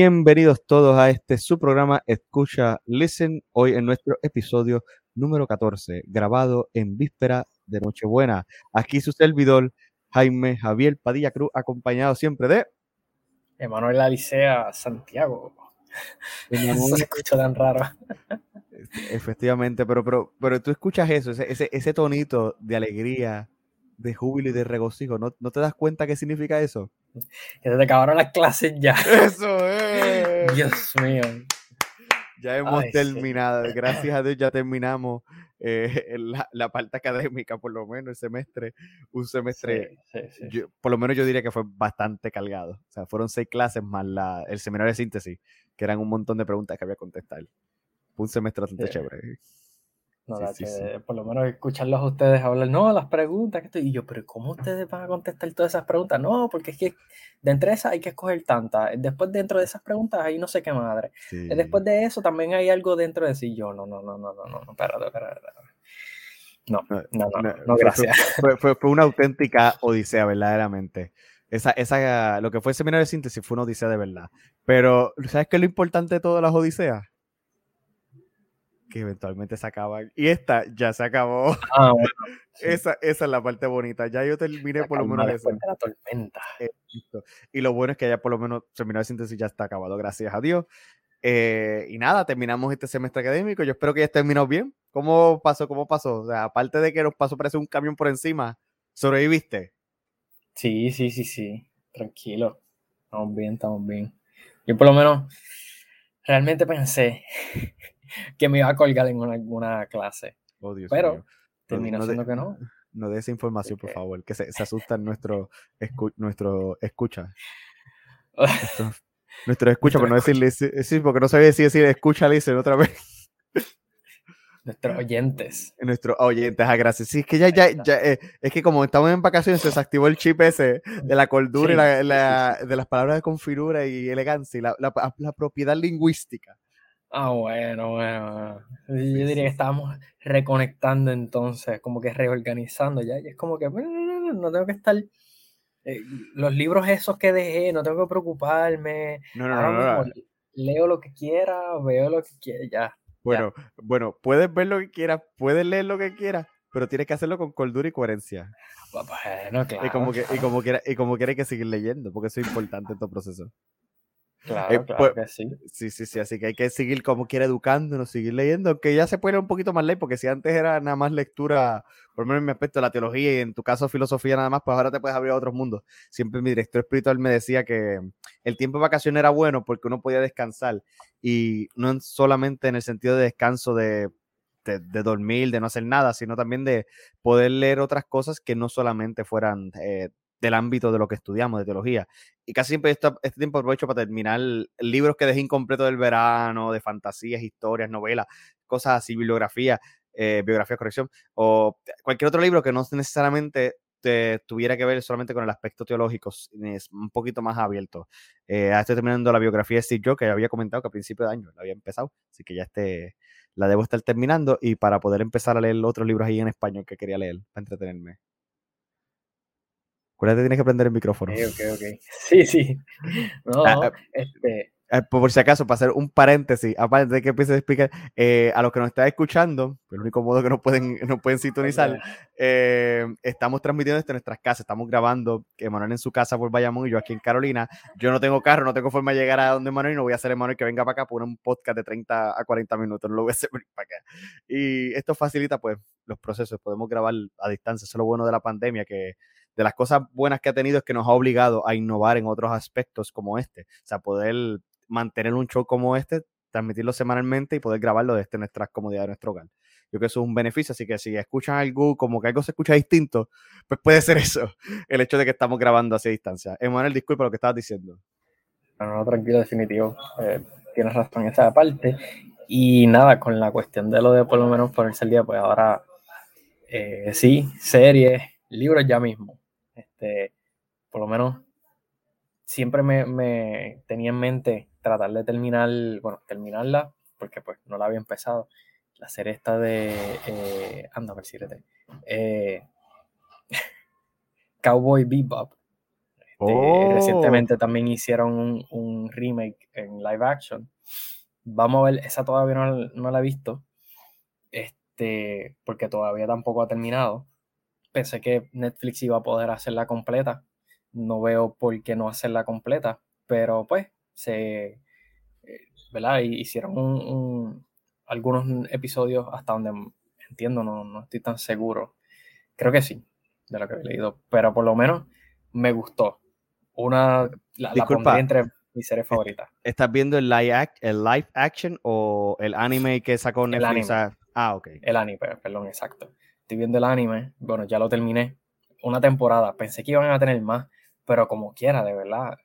Bienvenidos todos a este su programa Escucha Listen, hoy en nuestro episodio número 14, grabado en víspera de Nochebuena. Aquí su servidor, Jaime Javier Padilla Cruz, acompañado siempre de Emanuel Alicea Santiago. Eso se escucha tan raro. Efectivamente, pero, pero, pero tú escuchas eso, ese, ese, ese tonito de alegría, de júbilo y de regocijo. ¿No, ¿No te das cuenta qué significa eso? Que se te acabaron las clases ya. Eso es. Dios mío. Ya hemos Ay, terminado, gracias a Dios ya terminamos eh, la, la parte académica, por lo menos el semestre, un semestre, Sí, sí, sí. yo- por lo menos yo diría que fue bastante cargado. O sea, fueron seis clases más la, el seminario de síntesis, que eran un montón de preguntas que había que contestar. Fue un semestre bastante chévere. No, Sí, da sí, que sí. Por lo menos escucharlos a ustedes hablar, no, las preguntas que estoy. Y yo, pero ¿cómo ustedes van a contestar todas esas preguntas? No, porque es que de entre esas hay que escoger tantas. Después, dentro de esas preguntas, hay no sé qué madre. Después de eso, también hay algo dentro de sí. Yo, no, no, no, no, no, no, no, espérate, espérate. espérate. No, No, no, no, no, gracias. Fue, fue- fue una auténtica odisea, verdaderamente. Esa, esa, lo que fue el seminario de síntesis fue una odisea de verdad. Pero, ¿sabes qué es lo importante de todas las odiseas? Que eventualmente se acaban. Y esta ya se acabó. Ah, bueno. sí, Esa, esa es la parte bonita. Ya yo terminé por lo menos eso. la tormenta. Listo. Y lo bueno es que ya por lo menos el seminario de síntesis ya está acabado, gracias a Dios. Eh, y nada, terminamos este semestre académico. Yo espero que hayas terminado bien. ¿Cómo pasó? ¿Cómo pasó? O sea, aparte de que nos pasó parece un camión por encima, ¿sobreviviste? Sí, sí, sí, sí. Tranquilo. Estamos bien, estamos bien. Yo por lo menos realmente pensé que me iba a colgar en una, una clase. Oh, Dios Pero mío. Terminó no de- siendo que no. No de esa información, por favor, que se, se asustan nuestro, escu- nuestro escucha. Nuestro, nuestro escucha, por no decirle, sí, porque no sabía si decir escucha, dicen otra vez. Nuestros oyentes. Nuestros oyentes, ah, gracias. Sí, es que ya, ya, eh, es que como estamos en vacaciones, se desactivó el chip ese de la cordura y la- de las palabras de configura y elegancia y la, la- la propiedad lingüística. Ah, bueno, bueno. bueno. Yo Sí, diría sí, que estábamos reconectando entonces, como que reorganizando ya. Y es como que bueno, no, no, no, no tengo que estar. eh, los libros esos que dejé, no tengo que preocuparme. No, no, Ahora no, no, mismo leo lo que quiera, veo lo que quiera, ya. Bueno, bueno, puedes ver lo que quieras, puedes leer lo que quieras, pero tienes que hacerlo con cordura y coherencia. Bueno, claro. y como que, y como quiera, y como quiera que seguir leyendo, porque eso es importante en todo proceso. Claro, eh, claro pues, que sí. Sí, sí, sí, así que hay que seguir como quiera educándonos, seguir leyendo, aunque ya se puede un poquito más ley, porque si antes era nada más lectura, por lo menos en mi aspecto, la teología y en tu caso filosofía nada más, pues ahora te puedes abrir a otros mundos. Siempre mi director espiritual me decía que el tiempo de vacaciones era bueno porque uno podía descansar y no en- solamente en el sentido de descanso de, de, de dormir, de no hacer nada, sino también de poder leer otras cosas que no solamente fueran eh, del ámbito de lo que estudiamos, de teología. Y casi siempre este, tiempo aprovecho para terminar libros que dejé incompletos del verano, de fantasías, historias, novelas, cosas así, bibliografía, eh, biografía, corrección, o cualquier otro libro que no necesariamente te tuviera que ver solamente con el aspecto teológico, es un poquito más abierto. Eh, estoy terminando la biografía de Steve Jobs, que había comentado que a principio de año la había empezado, así que ya este, la debo estar terminando y para poder empezar a leer otros libros ahí en español que quería leer, para entretenerme. Acuérdate, tienes que prender el micrófono. Ok, ok, ok. Sí, sí. No, Ah, ah, este, Eh, por si acaso, para hacer un paréntesis, aparte de que empiece a explicar, eh, a los que nos están escuchando, el único modo que nos pueden, nos pueden sintonizar, eh, estamos transmitiendo desde nuestras casas, estamos grabando, que Manuel en su casa por Bayamón y yo aquí en Carolina. Yo no tengo carro, no tengo forma de llegar a donde Manuel y no voy a hacer Manuel que venga para acá por un podcast de 30 a 40 minutos, no lo voy a hacer para acá. Y esto facilita pues los procesos, podemos grabar a distancia, eso es lo bueno de la pandemia, que de las cosas buenas que ha tenido es que nos ha obligado a innovar en otros aspectos como este, o sea, poder mantener un show como este, transmitirlo semanalmente y poder grabarlo desde nuestras comodidades de nuestro hogar. Yo creo que eso es un beneficio, así que si escuchan algo, como que algo se escucha distinto, pues puede ser eso, el hecho de que estamos grabando así a distancia. Emanuel, disculpa lo que estabas diciendo. No, no, tranquilo, definitivo. Eh, tienes razón en esa parte. Y nada, con la cuestión de lo de por lo menos ponerse al día, pues ahora eh, sí, series, libros ya mismo. Este, por lo menos siempre me, me tenía en mente tratar de terminar, bueno, terminarla, porque pues no la había empezado. La serie esta de. Eh, anda, si eh, Cowboy Bebop. oh. Recientemente también hicieron un, un, remake en live action. Vamos a ver, esa todavía no, no, la he visto, este, porque todavía tampoco ha terminado. Pensé que Netflix iba a poder hacerla completa. No veo por qué no hacerla completa, pero pues se, eh, ¿verdad? Hicieron un, algunos episodios hasta donde entiendo, no, no estoy tan seguro. Creo que sí, de lo que he leído, pero por lo menos me gustó. Una, la, Disculpa, entre mis series favoritas. ¿Estás viendo el live, el live action o el anime que sacó Netflix? Ah, ok. El anime, perdón, exacto. Estoy viendo el anime, bueno, ya lo terminé. Una temporada, pensé que iban a tener más, pero como quiera, de verdad.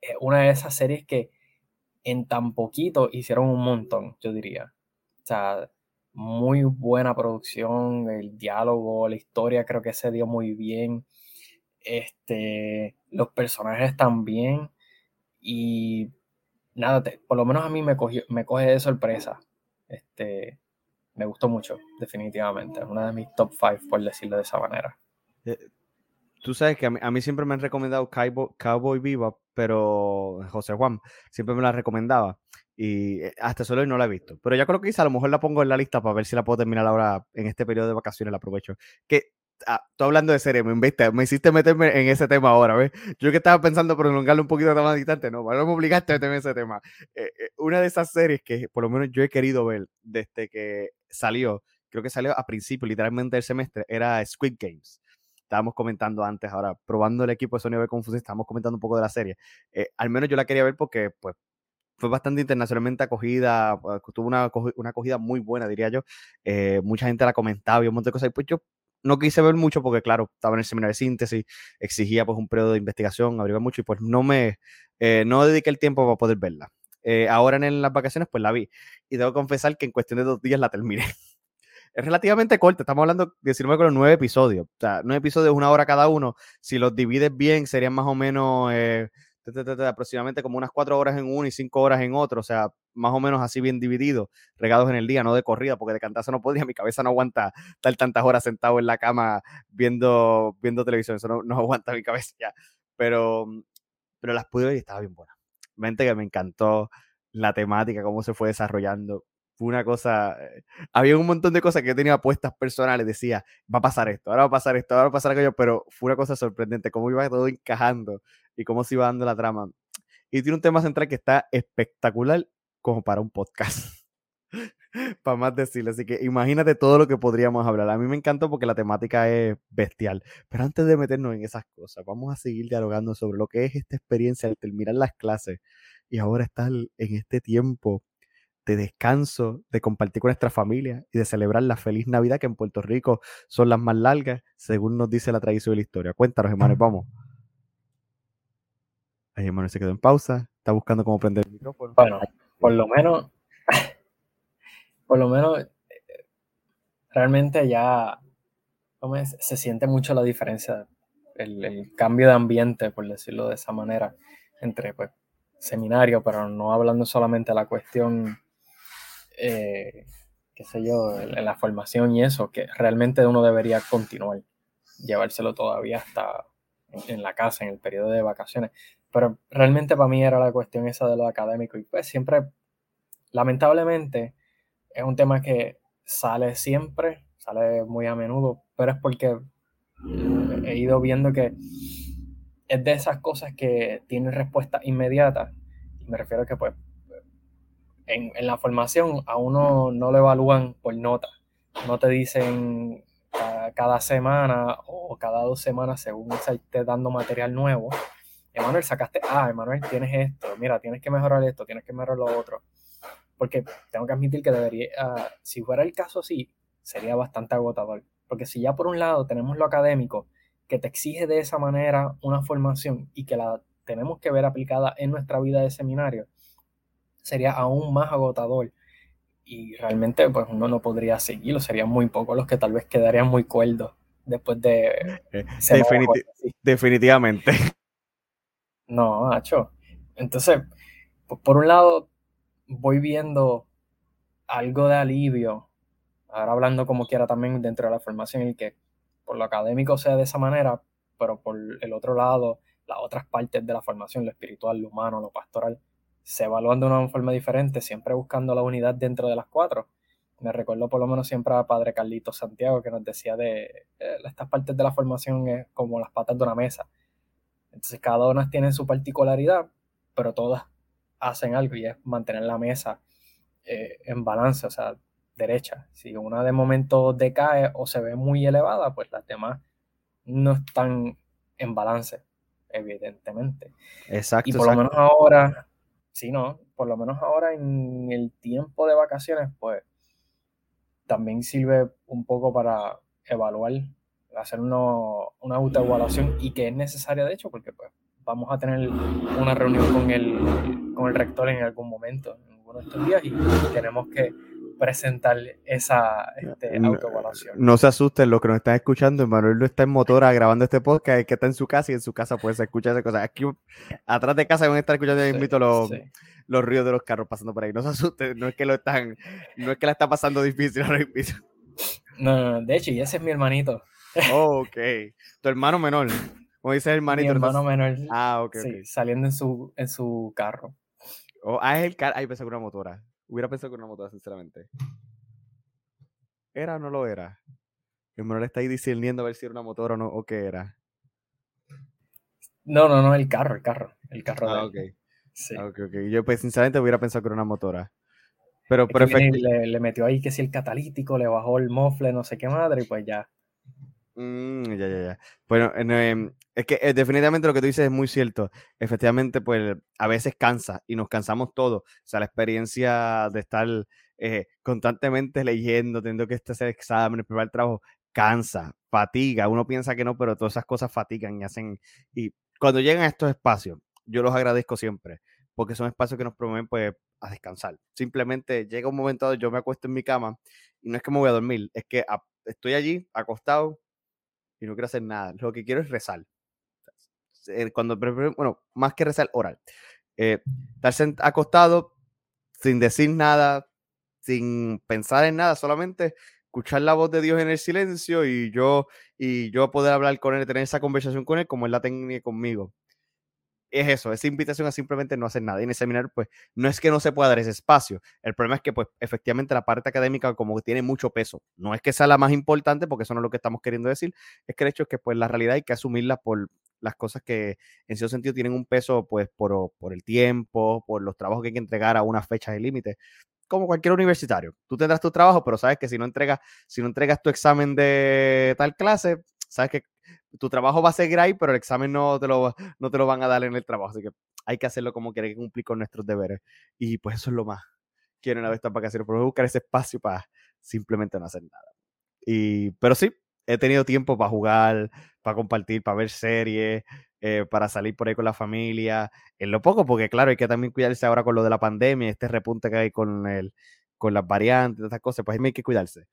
Es una de esas series que en tan poquito hicieron un montón, yo diría. O sea, muy buena producción, el diálogo, la historia creo que se dio muy bien. Este, los personajes también. Y nada, por lo menos a mí me, cogió, me coge de sorpresa. Este, me gustó mucho, definitivamente. Una de mis top 5, por decirlo de esa manera. Eh, tú sabes que a mí, siempre me han recomendado Cowboy, Cowboy Viva, pero José Juan siempre me la recomendaba. Y eh, hasta solo no la he visto. Pero ya creo que quizá a lo mejor la pongo en la lista para ver si la puedo terminar ahora en este periodo de vacaciones. La aprovecho. Que ah, tú hablando de serie, me, me hiciste meterme en ese tema ahora, ¿ves? Yo que estaba pensando prolongarlo un poquito más distante, no, no me obligaste a meterme en ese tema. Eh, eh, una de esas series que por lo menos yo he querido ver desde que salió, creo que salió a principio, literalmente del semestre, era Squid Games estábamos comentando antes, ahora probando el equipo de Sony B Confusion, estábamos comentando un poco de la serie. al menos yo la quería ver porque, pues, fue bastante internacionalmente acogida, pues, tuvo una, una acogida muy buena, diría yo. Eh, mucha gente la comentaba y un montón de cosas. Y pues yo no quise ver mucho porque, claro, estaba en el seminario de síntesis, exigía pues un periodo de investigación, averiguar mucho y pues no me, eh, no dediqué el tiempo para poder verla. Eh, ahora en, las vacaciones pues la vi y debo confesar que en cuestión de dos días la terminé. es relativamente corta, estamos hablando de si no nueve episodios, o sea, nueve episodios, una hora cada uno, si los divides bien serían más o menos aproximadamente como unas cuatro horas en uno y cinco horas en otro, o sea, más o menos así bien dividido, regados en el día, no de corrida, porque de cantazo no podía, mi cabeza no aguanta estar tantas horas sentado en la cama viendo, viendo televisión, eso no, aguanta mi cabeza ya, pero, pero las pude ver y estaba bien buena. Mente que me encantó la temática, cómo se fue desarrollando, fue una cosa, eh, había un montón de cosas que yo tenía puestas personales, decía, va a pasar esto, ahora va a pasar esto, ahora va a pasar aquello, pero fue una cosa sorprendente, cómo iba todo encajando y cómo se iba dando la trama. Y tiene un tema central que está espectacular como para un podcast. para más decirle, así que imagínate todo lo que podríamos hablar. A mí me encantó porque la temática es bestial. Pero antes de meternos en esas cosas, vamos a seguir dialogando sobre lo que es esta experiencia al terminar las clases y ahora estar en este tiempo de descanso, de compartir con nuestra familia y de celebrar la feliz Navidad que en Puerto Rico son las más largas, según nos dice la tradición de la historia. Cuéntanos, hermanos, vamos. Ahí, hermano, se quedó en pausa, está buscando cómo prender el micrófono. Bueno, por lo menos, por lo menos, realmente ya se siente mucho la diferencia, el, el, cambio de ambiente, por decirlo de esa manera, entre pues, seminario, pero no hablando solamente de la cuestión eh, qué sé yo, en, la formación y eso, que realmente uno debería continuar, llevárselo todavía hasta en, la casa, en el periodo de vacaciones. Pero realmente para mí era la cuestión esa de lo académico y pues siempre, lamentablemente, es un tema que sale siempre, sale muy a menudo, pero es porque he ido viendo que es de esas cosas que tienen respuesta inmediata. Y me refiero a que pues en, la formación a uno no lo evalúan por nota. No te dicen cada, semana o cada dos semanas según se esté dando material nuevo. Emanuel, sacaste, ah, Emanuel, tienes esto, mira, tienes que mejorar esto, tienes que mejorar lo otro. Porque tengo que admitir que debería, ah, si fuera el caso así, sería bastante agotador. Porque si ya por un lado tenemos lo académico, que te exige de esa manera una formación y que la tenemos que ver aplicada en nuestra vida de seminario, sería aún más agotador y realmente pues uno no podría seguirlo, serían muy pocos los que tal vez quedarían muy cuerdos después de... Eh, definitivamente. No, Hacho. Entonces, por un lado, voy viendo algo de alivio, ahora hablando como quiera también dentro de la formación, el que por lo académico sea de esa manera, pero por el otro lado, las otras partes de la formación, lo espiritual, lo humano, lo pastoral, se evalúan de una forma diferente, siempre buscando la unidad dentro de las cuatro. Me recuerdo por lo menos siempre a Padre Carlito Santiago que nos decía de eh, estas partes de la formación es como las patas de una mesa. Entonces cada una tiene su particularidad, pero todas hacen algo y es mantener la mesa eh, en balance, o sea, derecha. Si una de momento decae o se ve muy elevada, pues las demás no están en balance, evidentemente. Exacto. Y por lo menos ahora, sí, no, por lo menos ahora en el tiempo de vacaciones, pues también sirve un poco para evaluar, hacer una autoevaluación y que es necesaria de hecho, porque pues vamos a tener una reunión con el, con el rector en algún momento, en uno de estos días, y tenemos que presentar esa este, autoevaluación. No se asusten los que nos están escuchando, Manuel no está en motora grabando este podcast, es que está en su casa y en su casa puede escuchar esas cosas. Aquí atrás de casa van a estar escuchando invito los, los ríos de los carros pasando por ahí. No se asusten, no es que lo están, no es que la está pasando difícil ahora mismo. No, no, de hecho, y ese es mi hermanito. Oh, ok. Tu hermano menor. Como dice el hermanito. Mi hermano menor. Ah, ok. Sí, saliendo en su, en su carro. Oh, ah, es el carro. Ay, pensé que una motora. Hubiera pensado que una motora, sinceramente. ¿Era o no lo era? El menor está ahí discerniendo a ver si era una motora o no, o qué era. No, no, no, el carro, el carro. El carro ah, ok. Sí. Ah, ok, ok. Yo, pues, sinceramente, hubiera pensado que era una motora. Pero, pero le, le, metió ahí que si el catalítico, le bajó el mofle, no sé qué madre, y pues ya. Mm, ya, ya, ya. Bueno, em, es que eh, definitivamente lo que tú dices es muy cierto. Efectivamente, pues a veces cansa y nos cansamos todos. O sea, la experiencia de estar eh, constantemente leyendo, teniendo que hacer exámenes, preparar trabajo, cansa, fatiga. Uno piensa que no, pero todas esas cosas fatigan y hacen. Y cuando llegan a estos espacios, yo los agradezco siempre, porque son espacios que nos promueven pues, a descansar. Simplemente llega un momento yo me acuesto en mi cama y no es que me voy a dormir, es que estoy allí acostado y no quiero hacer nada. Lo que quiero es rezar. Cuando, bueno, más que rezar, orar. Eh, estar acostado sin decir nada, sin pensar en nada, solamente escuchar la voz de Dios en el silencio y yo, y yo poder hablar con él, tener esa conversación con él como él la tenía conmigo es eso, esa invitación a simplemente no hacer nada. Y en el seminario, pues, no es que no se pueda dar ese espacio. El problema es que, pues, efectivamente la parte académica como que tiene mucho peso. No es que sea la más importante, porque eso no es lo que estamos queriendo decir. Es que el hecho es que, pues, la realidad hay que asumirla por las cosas que, en cierto sentido, tienen un peso, pues, por, por el tiempo, por los trabajos que hay que entregar a unas fechas de límite como cualquier universitario. Tú tendrás tu trabajo, pero sabes que si no entregas, si no entregas tu examen de tal clase, sabes que tu trabajo va a seguir ahí, pero el examen no te lo, no te lo van a dar en el trabajo. Así que hay que hacerlo como quiere cumplir con nuestros deberes. Y pues eso es lo más. Quieren a estas vacaciones, pero buscar ese espacio para simplemente no hacer nada. Y, pero sí, he tenido tiempo para jugar, para compartir, para ver series, eh, para salir por ahí con la familia, en lo poco, porque claro, hay que también cuidarse ahora con lo de la pandemia, este repunte que hay con, el, con las variantes, estas cosas, pues hay que cuidarse.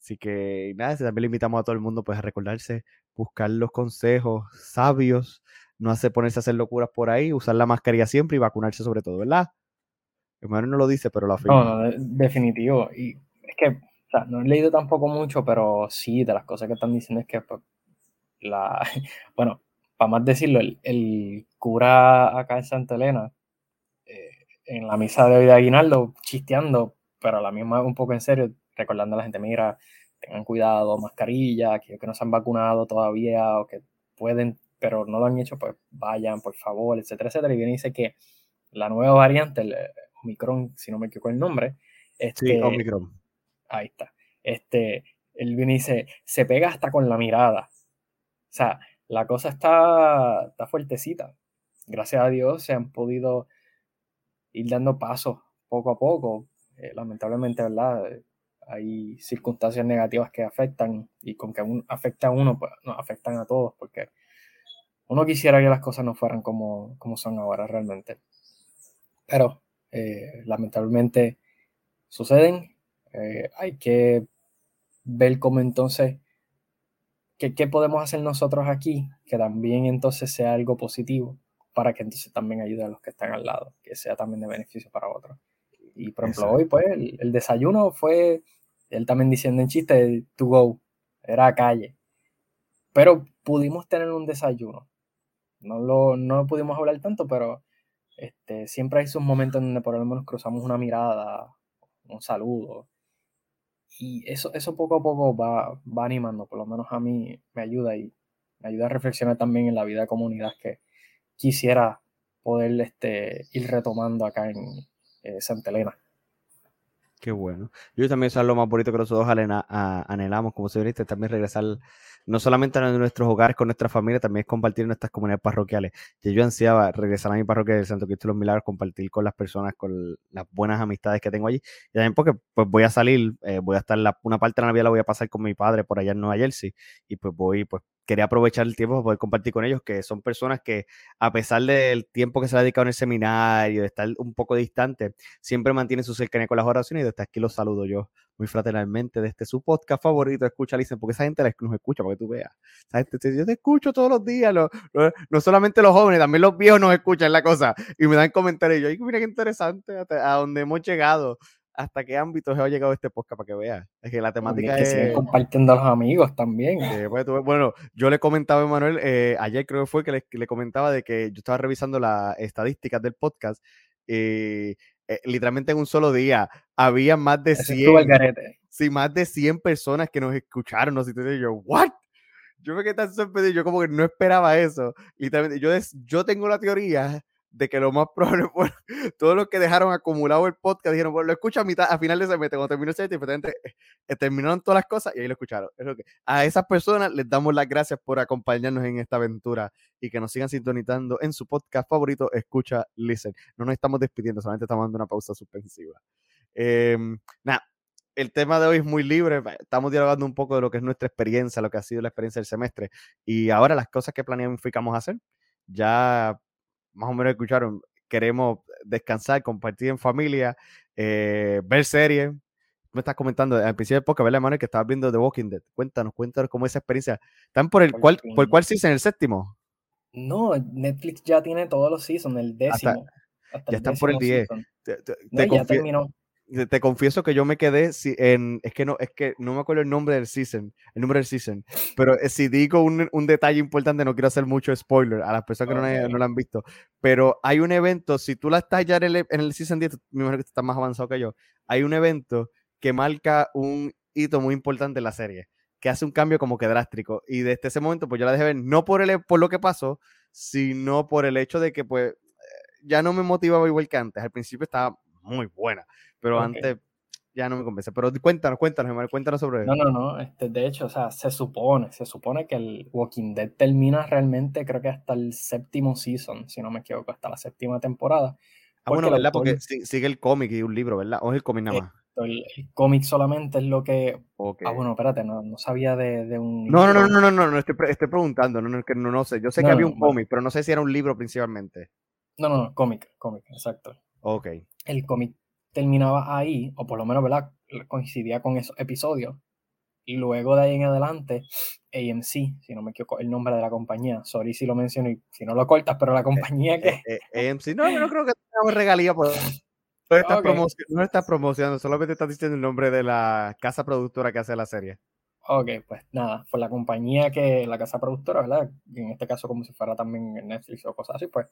Así que nada, también le invitamos a todo el mundo pues a recordarse, buscar los consejos sabios, no hace ponerse a hacer locuras por ahí, usar la mascarilla siempre y vacunarse sobre todo, ¿verdad? Hermano no lo dice, pero lo afirma. No, no, definitivo. Y es que, o sea, no he leído tampoco mucho, pero sí, de las cosas que están diciendo es que pues, la, bueno, para más decirlo, el, cura acá en Santa Elena, eh, en la misa de hoy de Aguinaldo, chisteando, pero a la misma un poco en serio, recordando a la gente, mira, tengan cuidado, mascarilla, aquellos que no se han vacunado todavía o que pueden, pero no lo han hecho, pues vayan, por favor, etcétera, etcétera. Y viene y dice que la nueva variante, el eh, Omicron, si no me equivoco el nombre, este, sí, Omicron. Ahí está. Este, él viene y dice, se pega hasta con la mirada. O sea, la cosa está, está fuertecita. Gracias a Dios se han podido ir dando pasos poco a poco. Eh, lamentablemente, ¿verdad? Hay circunstancias negativas que afectan y con que afecta a uno, pues nos afectan a todos, porque uno quisiera que las cosas no fueran como, como son ahora realmente. Pero eh, lamentablemente suceden. Eh, hay que ver cómo entonces, qué, qué podemos hacer nosotros aquí, que también entonces sea algo positivo, para que entonces también ayude a los que están al lado, que sea también de beneficio para otros. Y por ejemplo, hoy, pues, el, desayuno fue, él también diciendo en chiste, to go, era a calle. Pero pudimos tener un desayuno no lo, no pudimos hablar tanto, pero este, siempre hay sus momentos donde por lo menos cruzamos una mirada, un saludo. Y eso, eso poco a poco va, va animando, por lo menos a mí me ayuda y me ayuda a reflexionar también en la vida de comunidad que quisiera poder este, ir retomando acá en eh, Santa Elena. Qué bueno. Yo también eso es lo más bonito que nosotros anhelamos como señoristas, también regresar no solamente a nuestros hogares con nuestra familia, también compartir nuestras comunidades parroquiales. yo ansiaba regresar a mi parroquia del Santo Cristo de los Milagros, compartir con las personas, con las buenas amistades que tengo allí. Y también porque pues voy a salir, eh, voy a estar, la, una parte de la Navidad la voy a pasar con mi padre por allá en Nueva Jersey y pues voy pues quería aprovechar el tiempo para poder compartir con ellos, que son personas que, a pesar del tiempo que se ha dedicado en el seminario, de estar un poco distante, siempre mantienen su cercanía con las oraciones y desde aquí los saludo yo muy fraternalmente desde su podcast favorito, Escucha Listen, porque esa gente nos escucha, para que tú veas. yo te escucho todos los días, no solamente los jóvenes, también los viejos nos escuchan, la cosa, y me dan comentarios. Y yo, mira qué interesante, a donde hemos llegado hasta qué ámbitos ha llegado este podcast para que veas. Es que la temática es. Que compartiendo a los amigos también. Pues, bueno, yo le comentaba a Manuel, eh, ayer creo que fue que le, comentaba de que yo estaba revisando las estadísticas del podcast y eh, literalmente en un solo día había más de 100. Sí, más de 100 personas que nos escucharon. ¿no? Y yo, ¿what? Yo me quedé tan sorprendido, yo como que no esperaba eso. Literalmente, yo, yo tengo la teoría de que lo más probable fue todos los que dejaron acumulado el podcast dijeron, bueno, lo escucho a mitad, a final de ese mes, cuando terminó ese mes, eh, terminaron todas las cosas y ahí lo escucharon. Es lo que, a esas personas les damos las gracias por acompañarnos en esta aventura y que nos sigan sintonizando en su podcast favorito, Escucha Listen. No nos estamos despidiendo, solamente estamos dando una pausa suspensiva. Em, nada, el tema de hoy es muy libre. Estamos dialogando un poco de lo que es nuestra experiencia, lo que ha sido la experiencia del semestre y ahora las cosas que planificamos hacer. Ya más o menos escucharon, queremos descansar, compartir en familia, eh, ver series. Me estás comentando al principio de poca, ¿verdad, Manuel? Que estabas viendo The Walking Dead. Cuéntanos, cuéntanos cómo es esa experiencia. ¿Están por el cuál, por cuál season? ¿El séptimo? No, Netflix ya tiene todos los seasons, el décimo. ya están por el 10. ya terminó te confieso que yo me quedé en, es que no, es que no me acuerdo el nombre del season, el número del season, pero eh, si digo un, un detalle importante, no quiero hacer mucho spoiler a las personas que no, no, lo han visto, pero hay un evento, si tú la estás ya en el, en el season 10, me imagino que estás más avanzado que yo, hay un evento que marca un hito muy importante en la serie, que hace un cambio como que drástico, y desde ese momento pues yo la dejé ver, no por, el, por lo que pasó, sino por el hecho de que pues ya no me motivaba igual que antes, al principio estaba muy buena, pero antes ya no me convence. Pero cuéntanos, cuéntanos, cuéntanos sobre. No, no, no. Este, de hecho, o sea, se supone, se supone que el Walking Dead termina realmente, creo que hasta el séptimo season, si no me equivoco, hasta la séptima temporada. Ah, bueno, ¿verdad? Porque sigue el cómic y un libro, ¿verdad? O es el cómic nada más. El, cómic solamente es lo que. Ah, bueno, espérate, no, no sabía de, de, un. No, no, no, no, no, no, no, estoy, estoy preguntando, no, no, no, no sé. Yo sé que había un cómic, pero no sé si era un libro principalmente. No, no, no, cómic, cómic, exacto. Ok. El cómic terminaba ahí, o por lo menos, ¿verdad? Coincidía con esos episodios. Y luego de ahí en adelante, AMC, si no me equivoco, el nombre de la compañía. Sorry si lo menciono y si no lo cortas, pero la eh, compañía que. Eh, eh, AMC, no, yo no creo que tengamos regalía por. No estás, no estás promocionando, solamente estás diciendo el nombre de la casa productora que hace la serie. Ok, pues nada, por la compañía que, la casa productora, ¿verdad? en este caso como si fuera también Netflix o cosas así, pues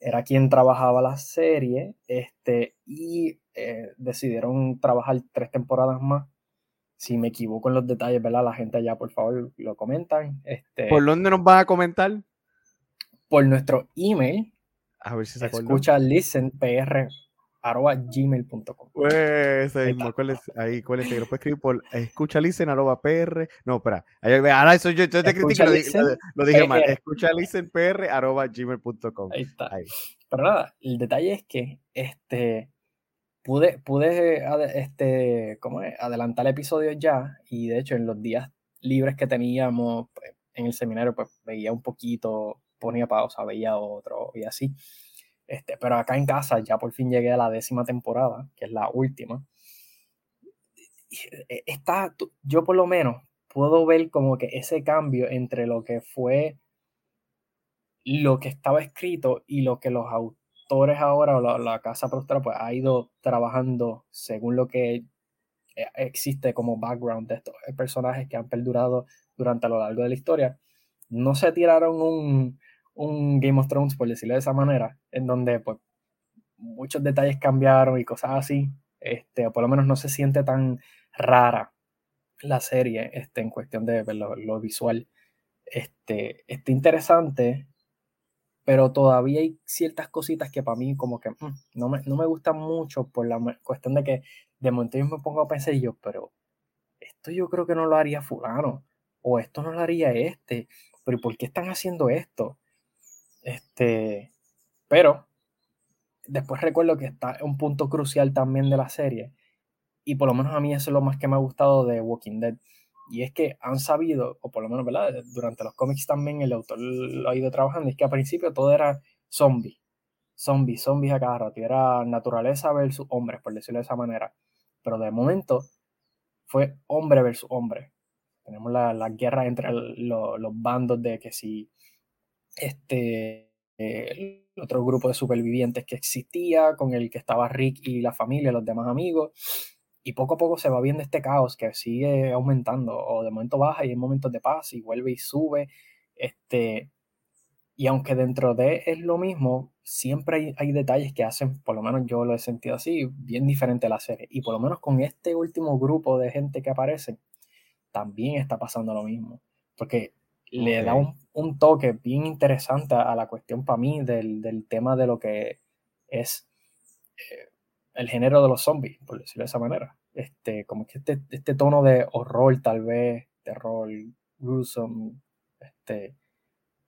era quien trabajaba la serie, este, y eh, decidieron trabajar tres temporadas más. Si me equivoco en los detalles, ¿verdad? La gente allá, por favor, lo comentan. Este, ¿Por dónde nos van a comentar? Por nuestro email. A ver si se Escucha listenpr arroba gmail.com. Pues mismo, ¿cuál es? Ahí, ¿cuál es? Lo puedes escribir por escuchalicen arroba pr. No, espera. Ahora eso yo, yo te critico, lo, dije mal. Escuchalicen pr arroba gmail.com. Ahí está. Pero nada, el detalle es que este pude, pude este, ¿cómo es? adelantar el episodio ya y de hecho en los días libres que teníamos pues, en el seminario pues veía un poquito, ponía pausa, veía otro y así. Este, pero acá en casa ya por fin llegué a la décima temporada, que es la última. E, está, yo por lo menos puedo ver como que ese cambio entre lo que fue lo que estaba escrito y lo que los autores ahora o la, casa productora pues ha ido trabajando según lo que eh, existe como background de estos personajes que han perdurado durante a lo largo de la historia. No se tiraron un, un Game of Thrones, por decirlo de esa manera, en donde pues muchos detalles cambiaron y cosas así, este, o por lo menos no se siente tan rara la serie este, en cuestión de lo, visual. Este, está interesante, pero todavía hay ciertas cositas que para mí como que mm, no, me, no me gustan mucho por la cuestión de que de momento yo me pongo a pensar yo, pero esto yo creo que no lo haría fulano, o esto no lo haría este, pero ¿por qué están haciendo esto? Este, pero después recuerdo que está un punto crucial también de la serie, y por lo menos a mí eso es lo más que me ha gustado de Walking Dead, y es que han sabido, o por lo menos, ¿verdad? Durante los cómics también el autor lo ha ido trabajando, es que al principio todo era zombie, zombies, zombies a cada rato, y era naturaleza versus hombres, por decirlo de esa manera. Pero de momento fue hombre versus hombre. Tenemos la, la guerra entre los bandos de que si este el otro grupo de supervivientes que existía, con el que estaba Rick y la familia, los demás amigos, y poco a poco se va viendo este caos que sigue aumentando, o de momento baja y en momentos de paz, y vuelve y sube, este, y aunque dentro de es lo mismo, siempre hay, hay, detalles que hacen, por lo menos yo lo he sentido así, bien diferente a la serie. Y por lo menos con este último grupo de gente que aparece, también está pasando lo mismo. Porque le da un, un, toque bien interesante a la cuestión para mí del, del, tema de lo que es eh, el género de los zombies, por decirlo de esa manera. Este, como que este, este tono de horror, tal vez, terror, gruesome, este,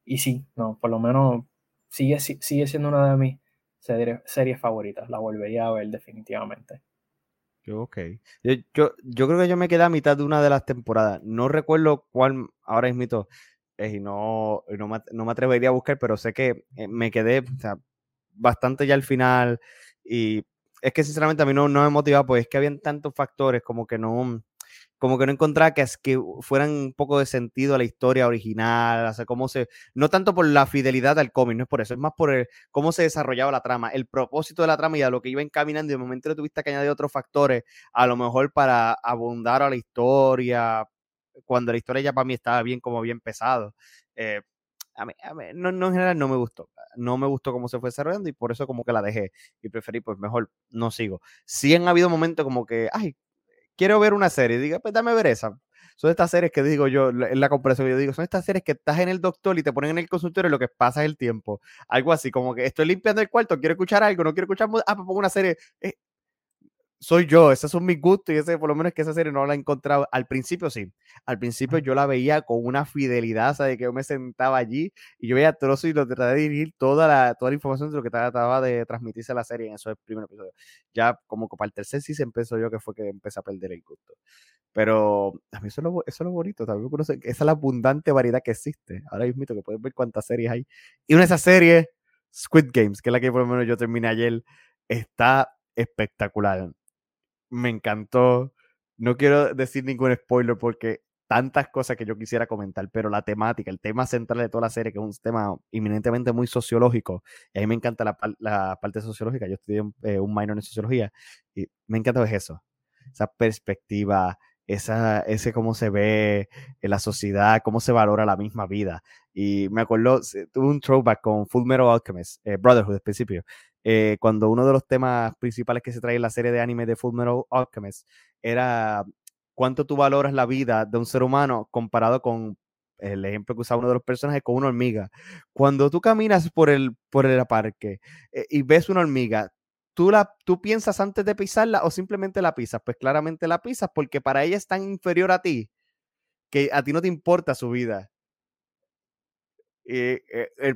y sí, no, por lo menos sigue, sigue siendo una de mis series, favoritas. La volvería a ver definitivamente. Ok. Yo, yo, yo, creo que yo me quedé a mitad de una de las temporadas. No recuerdo cuál ahora es mito. Eh, y no, no, me, no, me, atrevería a buscar, pero sé que eh, me quedé bastante ya al final. Y es que sinceramente a mí no, no me motivaba, pues es que habían tantos factores como que no, como que no encontraba que, que fueran un poco de sentido a la historia original, o sea, cómo se, no tanto por la fidelidad al cómic, no es por eso, es más por el, cómo se desarrollaba la trama, el propósito de la trama y a lo que iba encaminando y de momento le tuviste que añadir otros factores, a lo mejor para abundar a la historia, cuando la historia ya para mí estaba bien, como bien pesado. Eh, a mí, no, no, en general no me gustó. No me gustó cómo se fue desarrollando y por eso como que la dejé y preferí, pues mejor no sigo. Sí han habido momentos como que, ay, quiero ver una serie, diga, pues dame ver esa. Son estas series que digo yo, en la comparación que yo digo, son estas series que estás en el doctor y te ponen en el consultorio y lo que pasa es el tiempo. Algo así, como que estoy limpiando el cuarto, quiero escuchar algo, no quiero escuchar, ah, pues pongo una serie. Eh, soy yo, esos son mis gustos y ese por lo menos que esa serie no la he encontrado. Al principio sí, al principio yo la veía con una fidelidad, de que yo me sentaba allí y yo veía trozos y lo trataba de dirigir toda la, toda la información de lo que trataba de transmitirse la serie en esos primeros episodios. Ya como para el tercer sí se empezó yo que fue que empecé a perder el gusto. Pero a mí eso es lo, eso es lo bonito, también esa es la abundante variedad que existe. Ahora mismo que puedes ver cuántas series hay. Y una de esas series, Squid Games, que es la que por lo menos yo terminé ayer, está espectacular me encantó. No quiero decir ningún spoiler porque tantas cosas que yo quisiera comentar, pero la temática, el tema central de toda la serie, que es un tema inminentemente muy sociológico, y a mí me encanta la, parte sociológica, yo estudié un, eh, un minor en sociología, y me encanta ver eso, esa perspectiva, esa, ese cómo se ve en la sociedad, cómo se valora la misma vida. Y me acuerdo, tuve un throwback con Full Metal Alchemist, eh, Brotherhood al principio, eh, cuando uno de los temas principales que se trae en la serie de anime de Full Metal Alchemist era cuánto tú valoras la vida de un ser humano comparado con el ejemplo que usaba uno de los personajes con una hormiga. Cuando tú caminas por el, por el parque eh, y ves una hormiga, ¿tú, la, ¿tú piensas antes de pisarla o simplemente la pisas? Pues claramente la pisas porque para ella es tan inferior a ti que a ti no te importa su vida. Eh,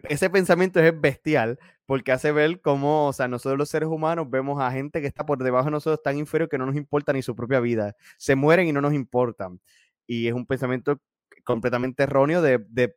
ese pensamiento es bestial porque hace ver cómo, o sea, nosotros los seres humanos vemos a gente que está por debajo de nosotros tan inferior que no nos importa ni su propia vida. Se mueren y no nos importan. Y es un pensamiento completamente erróneo de, de,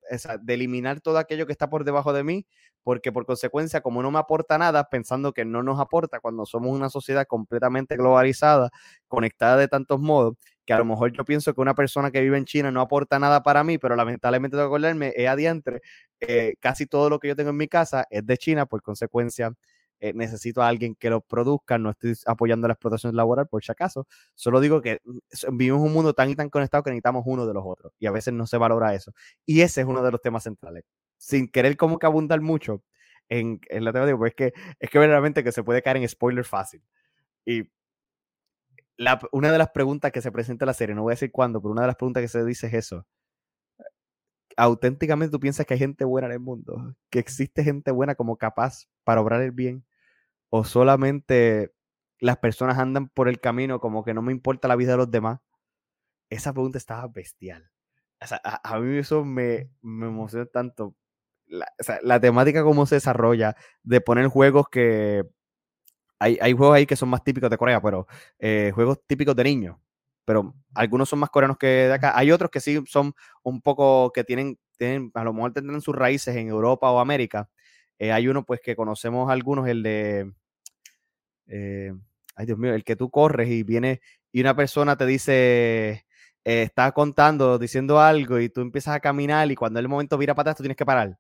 eliminar todo aquello que está por debajo de mí, porque por consecuencia, como no me aporta nada, pensando que no nos aporta cuando somos una sociedad completamente globalizada, conectada de tantos modos, que a lo mejor yo pienso que una persona que vive en China no aporta nada para mí, pero lamentablemente tengo que acordarme, es adiantre, eh, casi todo lo que yo tengo en mi casa es de China, por consecuencia eh, necesito a alguien que lo produzca, no estoy apoyando la explotación laboral por si acaso, solo digo que mm, vivimos un mundo tan y tan conectado que necesitamos uno de los otros y a veces no se valora eso. Y ese es uno de los temas centrales. sin querer como que abundar mucho en, en la temática, pues es que, es que verdaderamente que se puede caer en spoiler fácil. Y una de las preguntas que se presenta en la serie, no voy a decir cuándo, pero una de las preguntas que se dice es eso. ¿Auténticamente tú piensas que hay gente buena en el mundo? ¿Que existe gente buena como capaz para obrar el bien? ¿O solamente las personas andan por el camino como que no me importa la vida de los demás? Esa pregunta estaba bestial. A, mí eso me, me emociona tanto. La, la temática cómo se desarrolla, de poner juegos que hay, juegos ahí que son más típicos de Corea, pero eh, juegos típicos de niños. Pero algunos son más coreanos que de acá. Hay otros que sí son un poco que tienen, tienen a lo mejor tendrán sus raíces en Europa o América. Eh, hay uno, pues, que conocemos algunos, el de. Eh, ay, Dios mío, el que tú corres y viene y una persona te dice. está contando, diciendo algo y tú empiezas a caminar y cuando el momento vira para atrás tú tienes que parar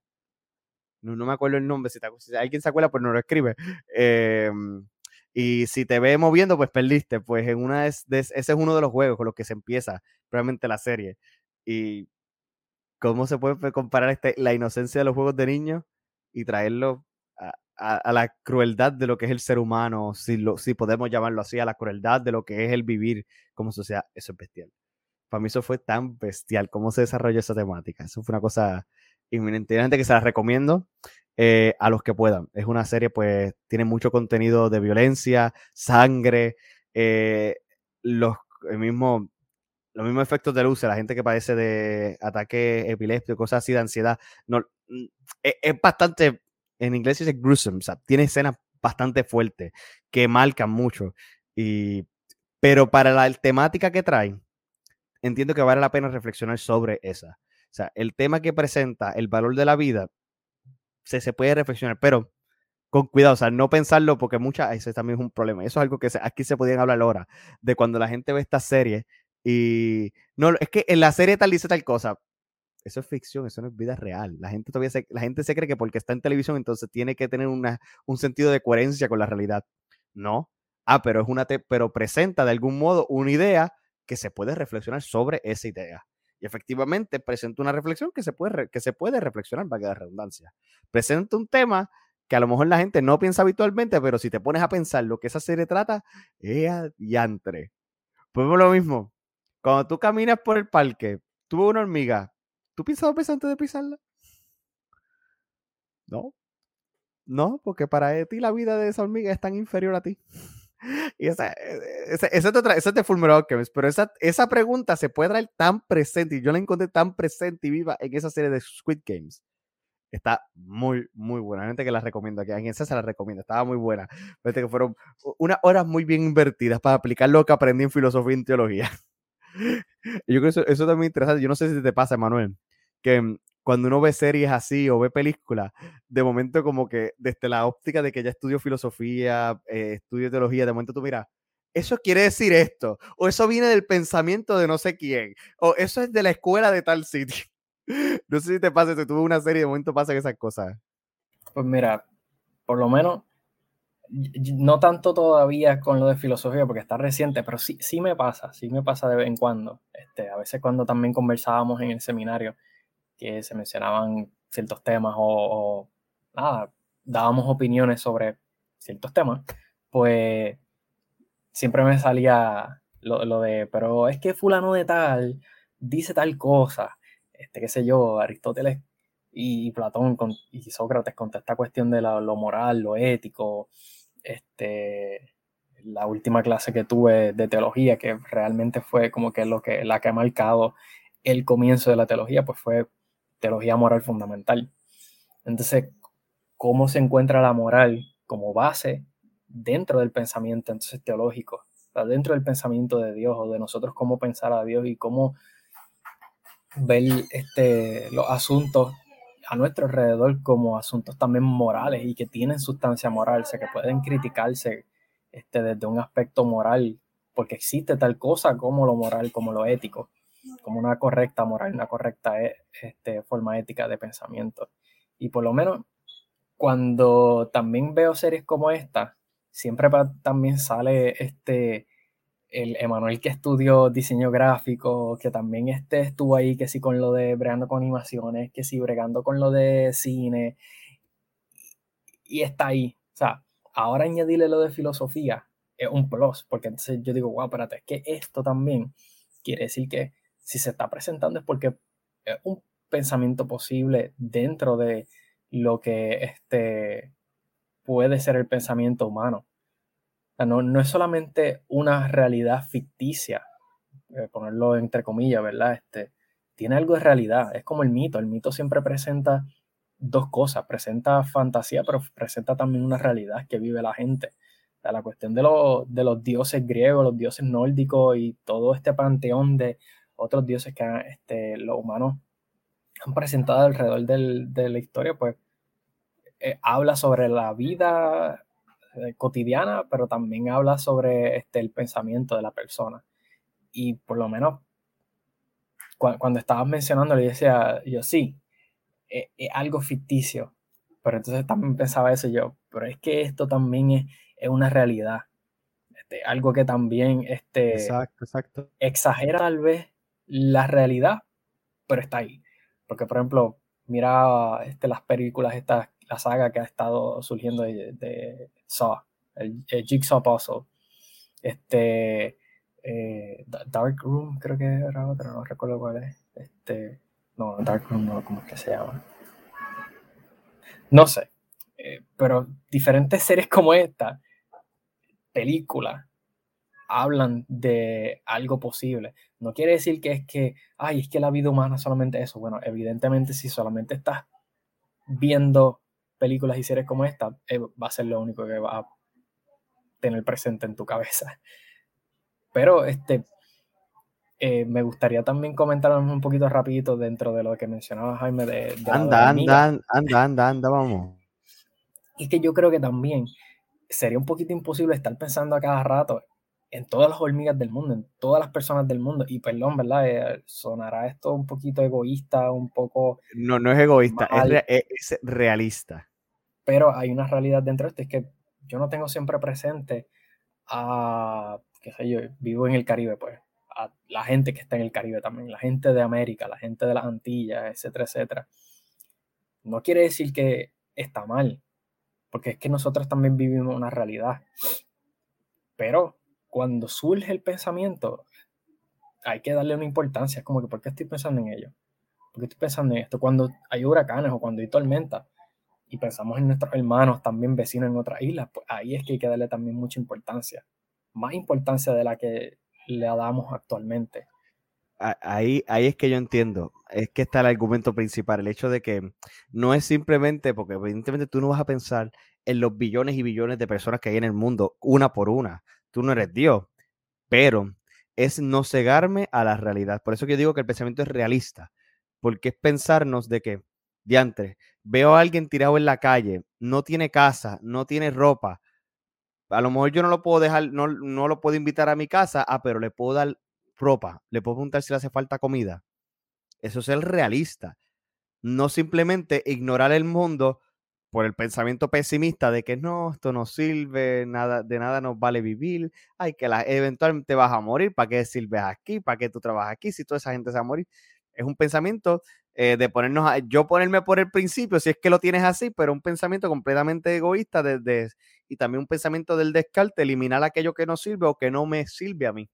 no, me acuerdo el nombre, si, alguien se acuerda, pues no lo escribe. Em, y si te ve moviendo, pues perdiste. Pues en una de, ese es uno de los juegos con los que se empieza probablemente la serie. Y cómo se puede comparar este, la inocencia de los juegos de niños y traerlo a, la crueldad de lo que es el ser humano, si, lo, si podemos llamarlo así, a la crueldad de lo que es el vivir como sociedad. Eso es bestial. Para mí eso fue tan bestial, cómo se desarrolló esa temática. Eso fue una cosa inminentemente que se las recomiendo eh, a los que puedan. Es una serie, pues, tiene mucho contenido de violencia, sangre, eh, los mismos los mismos efectos de luz, la gente que padece de ataque epiléptico, cosas así de ansiedad, no, mm, e, es, bastante, en inglés dice gruesome, o sea, tiene escenas bastante fuertes que marcan mucho. Y, pero para la temática que trae, entiendo que vale la pena reflexionar sobre esa. O sea, el tema que presenta, el valor de la vida, se, se puede reflexionar, pero con cuidado, o sea, no pensarlo porque muchas, ese también es un problema. Eso es algo que aquí se podían hablar ahora, de cuando la gente ve esta serie y no, es que en la serie tal dice tal cosa. Eso es ficción, eso no es vida real. La gente todavía se, la gente se cree que porque está en televisión entonces tiene que tener una, un sentido de coherencia con la realidad. No. Ah, pero es una pero presenta de algún modo una idea que se puede reflexionar sobre esa idea. Y efectivamente presenta una reflexión que se puede, que se puede reflexionar, para quedar redundancia. Presenta un tema que a lo mejor la gente no piensa habitualmente, pero si te pones a pensar lo que esa serie trata, es diantre. Pues lo mismo. Cuando tú caminas por el parque, tú ves una hormiga, ¿tú piensas dos veces antes de pisarla? No. No, porque para ti la vida de esa hormiga es tan inferior a ti. Y esa, esa, esa, esa es de Fullmetal pero esa, esa pregunta se puede traer tan presente, y yo la encontré tan presente y viva en esa serie de Squid Games. Está muy, muy buena. gente que la recomiendo aquí. En esa se la recomiendo. Estaba muy buena. Fíjate que fueron unas horas muy bien invertidas para aplicar lo que aprendí en filosofía y en teología. Yo creo que eso, eso también es interesante. Yo no sé si te pasa, Manuel, que mm, cuando uno ve series así o ve películas, de momento como que desde la óptica de que ya estudio filosofía, eh, estudio teología, de momento tú miras, eso quiere decir esto, o eso viene del pensamiento de no sé quién, o eso es de la escuela de tal sitio. no sé si te pasa, si tú ves una serie de momento pasan esas cosas. Pues mira, por lo menos, no tanto todavía con lo de filosofía, porque está reciente, pero sí, sí me pasa, sí me pasa de vez en cuando. Este, a veces cuando también conversábamos en el seminario, que se mencionaban ciertos temas o, nada, dábamos opiniones sobre ciertos temas, pues siempre me salía lo, de, pero es que fulano de tal dice tal cosa, este, qué sé yo, Aristóteles y Platón y Sócrates con esta cuestión de lo moral, lo ético, este, la última clase que tuve de teología, que realmente fue como que lo que, la que ha marcado el comienzo de la teología, pues fue teología moral fundamental. Entonces, ¿cómo se encuentra la moral como base dentro del pensamiento entonces teológico? dentro del pensamiento de Dios o de nosotros cómo pensar a Dios y cómo ver este, los asuntos a nuestro alrededor como asuntos también morales y que tienen sustancia moral, o sea, que pueden criticarse este, desde un aspecto moral, porque existe tal cosa como lo moral, como lo ético como una correcta moral, una correcta eh, este, forma ética de pensamiento. Y por lo menos cuando también veo series como esta, siempre también sale este, el Emanuel que estudió diseño gráfico, que también este estuvo ahí, que sí con lo de bregando con animaciones, que sí bregando con lo de cine, y está ahí. O sea, ahora añadirle lo de filosofía es un plus, porque entonces yo digo, wow, espérate, es que esto también quiere decir que si se está presentando es porque es un pensamiento posible dentro de lo que este puede ser el pensamiento humano. no, no, es solamente una realidad ficticia, eh, ponerlo entre comillas, ¿verdad? Este, tiene algo de realidad, es como el mito, el mito siempre presenta dos cosas, presenta fantasía, pero presenta también una realidad que vive la gente. la cuestión de, de los dioses griegos, los dioses nórdicos y todo este panteón de otros dioses que este, los humanos han presentado alrededor de la historia, pues eh, habla sobre la vida eh, cotidiana, pero también habla sobre este, el pensamiento de la persona. Y por lo menos cuando estabas mencionando, le decía yo, sí, es, algo ficticio, pero entonces también pensaba eso yo, pero es que esto también es, una realidad, este, algo que también este, exacto, exacto. exagera tal vez la realidad, pero está ahí. Porque, por ejemplo, mira este, las películas, esta, la saga que ha estado surgiendo de, Saw, el, Jigsaw Puzzle, este, eh, Dark Room, creo que era otra, no recuerdo cuál es. Este, no, Dark Room no, ¿cómo es que se llama? No sé, eh, pero diferentes series como esta, películas, hablan de algo posible. No quiere decir que es que, ay, es que la vida humana solamente eso. Bueno, evidentemente si solamente estás viendo películas y series como esta, eh, va a ser lo único que va a tener presente en tu cabeza. Pero este, eh, me gustaría también comentar un poquito rapidito dentro de lo que mencionaba Jaime de... anda, anda, anda, anda, anda, vamos. Y que yo creo que también sería un poquito imposible estar pensando a cada rato en todas las hormigas del mundo, en todas las personas del mundo. Y perdón, ¿verdad? Eh, sonará esto un poquito egoísta, un poco... No, no es egoísta, es, realista. Pero hay una realidad dentro de esto, es que yo no tengo siempre presente a, qué sé yo, vivo en el Caribe, pues, a la gente que está en el Caribe también, la gente de América, la gente de las Antillas, etcétera, etcétera. No quiere decir que está mal, porque es que nosotros también vivimos una realidad. Pero cuando surge el pensamiento, hay que darle una importancia. Es como que, ¿por qué estoy pensando en ello? ¿Por qué estoy pensando en esto? Cuando hay huracanes o cuando hay tormentas y pensamos en nuestros hermanos, también vecinos en otras islas, pues ahí es que hay que darle también mucha importancia. Más importancia de la que le damos actualmente. Ahí, ahí es que yo entiendo, es que está el argumento principal, el hecho de que no es simplemente, porque evidentemente tú no vas a pensar en los billones y billones de personas que hay en el mundo, una por una tú no eres Dios, pero es no cegarme a la realidad. Por eso yo digo que el pensamiento es realista, porque es pensarnos de que, diantre, veo a alguien tirado en la calle, no tiene casa, no tiene ropa, a lo mejor yo no lo puedo dejar, no, no lo puedo invitar a mi casa, ah, pero le puedo dar ropa, le puedo preguntar si le hace falta comida. Eso es el realista. No simplemente ignorar el mundo por el pensamiento pesimista de que no, esto no sirve, nada, de nada nos vale vivir, hay que la, eventualmente vas a morir, ¿para qué sirves aquí? ¿Para qué tú trabajas aquí? Si toda esa gente se va a morir. Es un pensamiento eh, de ponernos, a, yo ponerme por el principio, si es que lo tienes así, pero un pensamiento completamente egoísta de, y también un pensamiento del descarte, eliminar aquello que no sirve o que no me sirve a mí.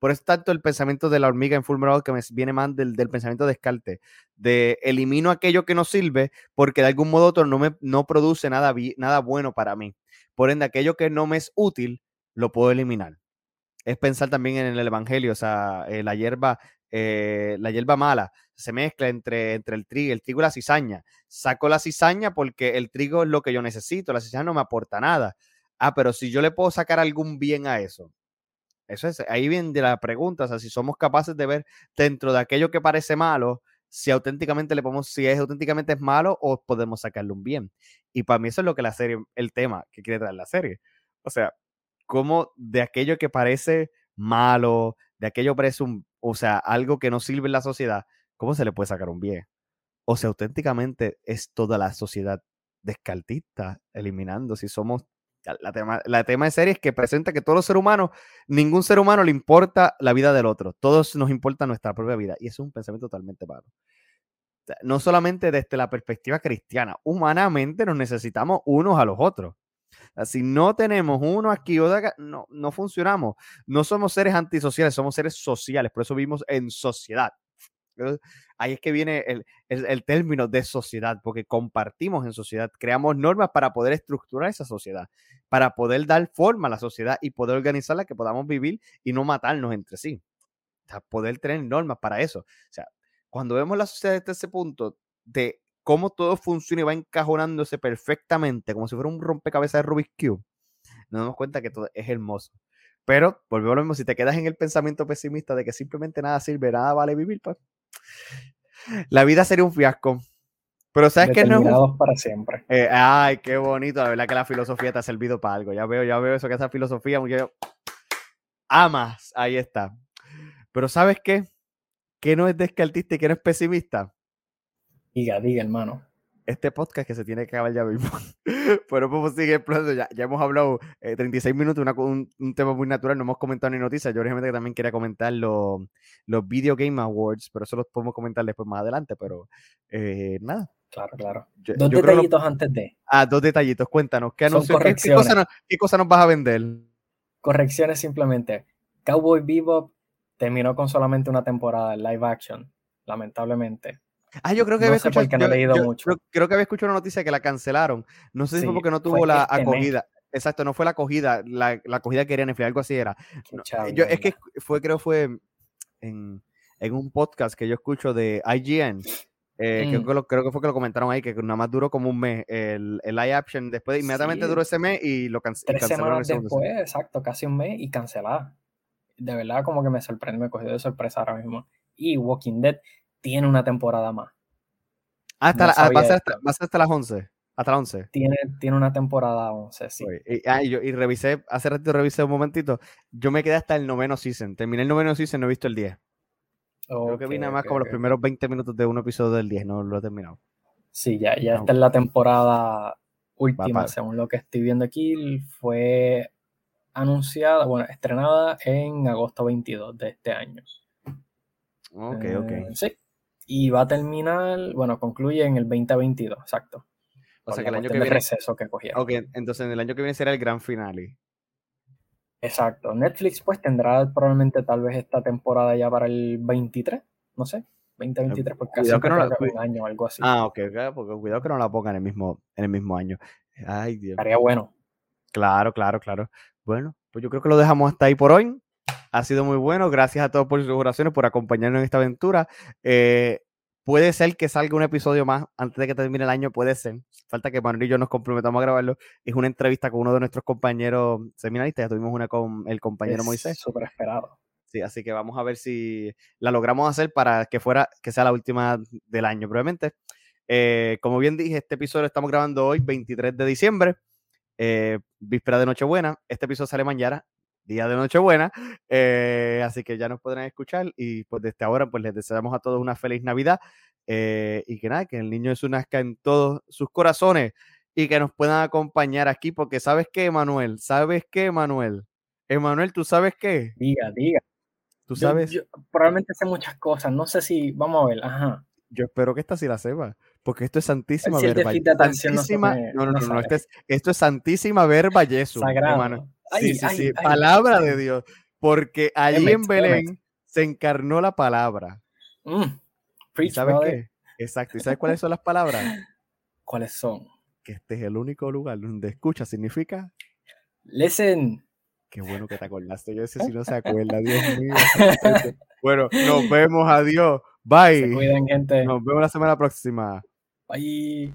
Por eso tanto el pensamiento de la hormiga en Fullmetal que me viene más del, pensamiento de Descartes, de elimino aquello que no sirve porque de algún modo otro no me no produce nada, nada bueno para mí. Por ende, aquello que no me es útil, lo puedo eliminar. Es pensar también en el Evangelio, o sea, eh, la hierba, eh, la hierba mala se mezcla entre, entre el trigo, el trigo y la cizaña. Saco la cizaña porque el trigo es lo que yo necesito, la cizaña no me aporta nada. Ah, pero si yo le puedo sacar algún bien a eso, eso es, ahí viene la pregunta, o sea, si somos capaces de ver dentro de aquello que parece malo, si auténticamente le podemos, si es auténticamente es malo o podemos sacarle un bien. Y para mí eso es lo que la serie, el tema que quiere traer la serie. O sea, como de aquello que parece malo, de aquello que parece un, o sea, algo que no sirve en la sociedad, ¿cómo se le puede sacar un bien? O sea, auténticamente es toda la sociedad descartista, eliminando, si somos La tema, la tema de serie es que presenta que todos los seres humanos, ningún ser humano le importa la vida del otro. Todos nos importa nuestra propia vida. Y eso es un pensamiento totalmente malo. no solamente desde la perspectiva cristiana, humanamente nos necesitamos unos a los otros. si no tenemos uno aquí o acá, no, no funcionamos. No somos seres antisociales, somos seres sociales. Por eso vivimos en sociedad. Ahí es que viene el, término de sociedad, porque compartimos en sociedad, creamos normas para poder estructurar esa sociedad, para poder dar forma a la sociedad y poder organizarla, que podamos vivir y no matarnos entre sí. O poder tener normas para eso. O sea, cuando vemos la sociedad desde ese punto de cómo todo funciona y va encajonándose perfectamente, como si fuera un rompecabezas de Rubik's Cube, nos damos cuenta que todo es hermoso. Pero volvemos a lo mismo, si te quedas en el pensamiento pesimista de que simplemente nada sirve, nada vale vivir, pues la vida sería un fiasco. Pero sabes que no para siempre. Eh, ay, qué bonito. La verdad que la filosofía te ha servido para algo. Ya veo, ya veo eso que esa filosofía. Amas. Ahí está. Pero ¿sabes qué? ¿Qué no es descartista y qué no es pesimista? Diga, diga, hermano este podcast que se tiene que acabar ya mismo. Pero podemos seguir Ya, ya hemos hablado 36 eh, minutos, un, un, tema muy natural, no hemos comentado ni noticias. Yo originalmente también quería comentar los, los Video Game Awards, pero eso los podemos comentar después más adelante, pero eh, nada. Claro, claro. dos detallitos antes de. Ah, dos detallitos, cuéntanos. ¿Qué, anuncio, ¿qué, qué, cosa nos, ¿Qué cosa nos vas a vender? Correcciones simplemente. Cowboy Bebop terminó con solamente una temporada en live action, lamentablemente. Ah, yo creo que había escuchado, Creo, que había escuchado una noticia que la cancelaron. No sé si fue porque no tuvo la acogida. Exacto, no fue la acogida, la, la acogida que querían Netflix, algo así era. yo, es que fue, creo fue en, en, un podcast que yo escucho de IGN. Eh, mm. creo, que fue que lo comentaron ahí, que nada más duró como un mes el, el live action. Después inmediatamente duró ese mes y lo Tres cancelaron. Tres semanas después, exacto, casi un mes y cancelada. De verdad, como que me sorprende, me cogió de sorpresa ahora mismo. Y Walking Dead tiene una temporada más. Ah, hasta va, a ser hasta, las 11. Hasta las 11. Tiene, tiene una temporada 11, sí. Y, ah, y, yo, y revisé, hace rato revisé un momentito. Yo me quedé hasta el noveno season. Terminé el noveno season, no he visto el 10. Creo que vi nada más como los primeros 20 minutos de un episodio del 10, no lo he terminado. Sí, ya, ya está en la temporada última, según lo que estoy viendo aquí. Fue anunciada, bueno, estrenada en agosto 22 de este año. Ok, ok. Eh, sí, y va a terminar, bueno, concluye en el 2022, exacto. O sea que el año que viene. receso que cogieron. Ok, entonces en el año que viene será el gran finale. Exacto. Netflix, pues tendrá probablemente tal vez esta temporada ya para el 23, no sé. 2023, porque casi que no la, un año o algo así. Ah, ok, porque cuidado que no la pongan en el mismo, en el mismo año. Ay, Dios. Estaría bueno. Claro, claro, claro. Bueno, pues yo creo que lo dejamos hasta ahí por hoy. Ha sido muy bueno. Gracias a todos por sus oraciones, por acompañarnos en esta aventura. Eh, puede ser que salga un episodio más antes de que termine el año, puede ser. Falta que Manuel y yo nos comprometamos a grabarlo. Es una entrevista con uno de nuestros compañeros seminaristas. Ya tuvimos una con el compañero Moisés. Súper esperado. Sí, así que vamos a ver si la logramos hacer para que fuera, que sea la última del año, probablemente. Eh, como bien dije, este episodio lo estamos grabando hoy, 23 de diciembre, eh, víspera de Nochebuena. Este episodio sale mañana, día de Nochebuena. Eh, así que ya nos podrán escuchar y pues desde ahora pues les deseamos a todos una feliz Navidad eh, y que nada, que el niño Jesús nazca en todos sus corazones y que nos puedan acompañar aquí porque ¿sabes qué, Emanuel? ¿Sabes qué, Emanuel? Emanuel, ¿tú sabes qué? Diga, diga. ¿Tú sabes? probablemente sé muchas cosas, no sé si, vamos a ver, ajá. Yo espero que esta sí la sepa, porque esto es santísima verba. Santísima, no, no, no, no, esto, es, esto es santísima verba Jesús, Sagrado. Sí, sí, sí, palabra de Dios. Porque allí en Belén se encarnó la palabra. Mm, sabes qué? Exacto. ¿Y sabes cuáles son las palabras? ¿Cuáles son? Que este es el único lugar donde escucha significa. Listen. Qué bueno que te acordaste. Yo sé si no se acuerda, Dios mío. bueno, nos vemos. Adiós. Bye. Se cuidan, gente. Nos vemos la semana próxima. Bye.